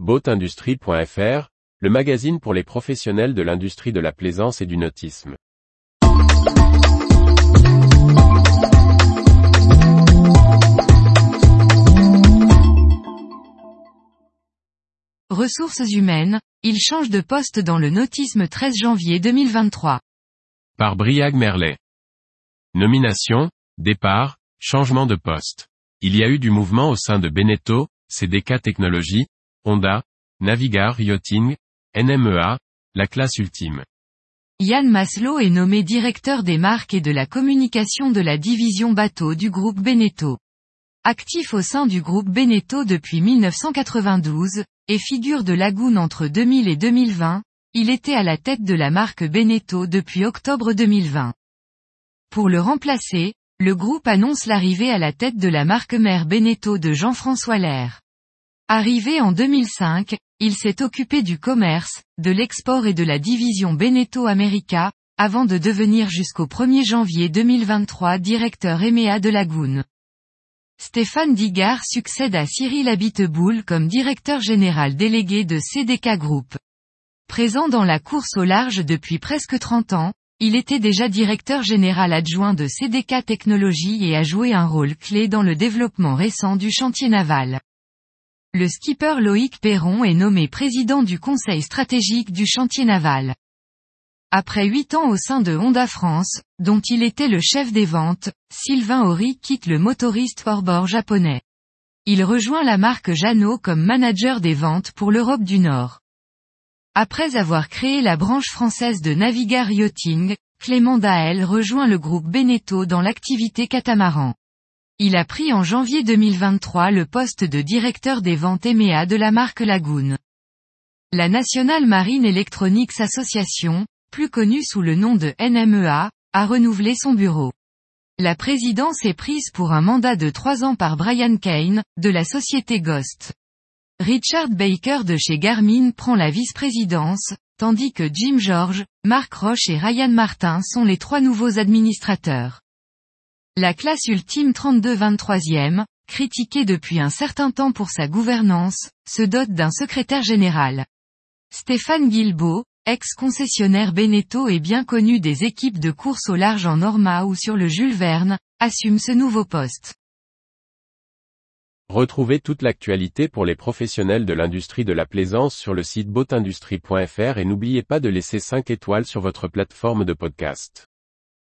Boatindustrie.fr, le magazine pour les professionnels de l'industrie de la plaisance et du nautisme. Ressources humaines, il change de poste dans le nautisme 13 janvier 2023. Par Briag Merlet. Nomination, départ, changement de poste. Il y a eu du mouvement au sein de Beneteau, CDK Technologies, Honda, Navigar Yachting, NMEA, la classe ultime. Yann Maslow est nommé directeur des marques et de la communication de la division bateau du groupe Beneteau. Actif au sein du groupe Beneteau depuis 1992, et figure de Lagoon entre 2000 et 2020, il était à la tête de la marque Beneteau depuis octobre 2020. Pour le remplacer, le groupe annonce l'arrivée à la tête de la marque mère Beneteau de Jean-François Lair. Arrivé en 2005, il s'est occupé du commerce, de l'export et de la division Beneteau America, avant de devenir jusqu'au 1er janvier 2023 directeur EMEA de Lagoon. Stéphane Digard succède à Cyril Abiteboul comme directeur général délégué de CDK Group. Présent dans la course au large depuis presque 30 ans, il était déjà directeur général adjoint de CDK Technologies et a joué un rôle clé dans le développement récent du chantier naval. Le skipper Loïc Perron est nommé président du conseil stratégique du chantier naval. Après huit ans au sein de Honda France, dont il était le chef des ventes, Sylvain Horry quitte le motoriste hors-bord japonais. Il rejoint la marque Jeannot comme manager des ventes pour l'Europe du Nord. Après avoir créé la branche française de Navigar Yachting, Clément Dael rejoint le groupe Beneteau dans l'activité catamaran. Il a pris en janvier 2023 le poste de directeur des ventes EMEA de la marque Lagoon. La National Marine Electronics Association, plus connue sous le nom de NMEA, a renouvelé son bureau. La présidence est prise pour un mandat de trois ans par Brian Kane, de la société Ghost. Richard Baker de chez Garmin prend la vice-présidence, tandis que Jim George, Mark Roche et Ryan Martin sont les trois nouveaux administrateurs. La classe ultime 32-23e, critiquée depuis un certain temps pour sa gouvernance, se dote d'un secrétaire général. Stéphane Guilbeault, ex-concessionnaire Beneteau et bien connu des équipes de course au large en Norma ou sur le Jules Verne, assume ce nouveau poste. Retrouvez toute l'actualité pour les professionnels de l'industrie de la plaisance sur le site boatindustrie.fr et n'oubliez pas de laisser 5 étoiles sur votre plateforme de podcast.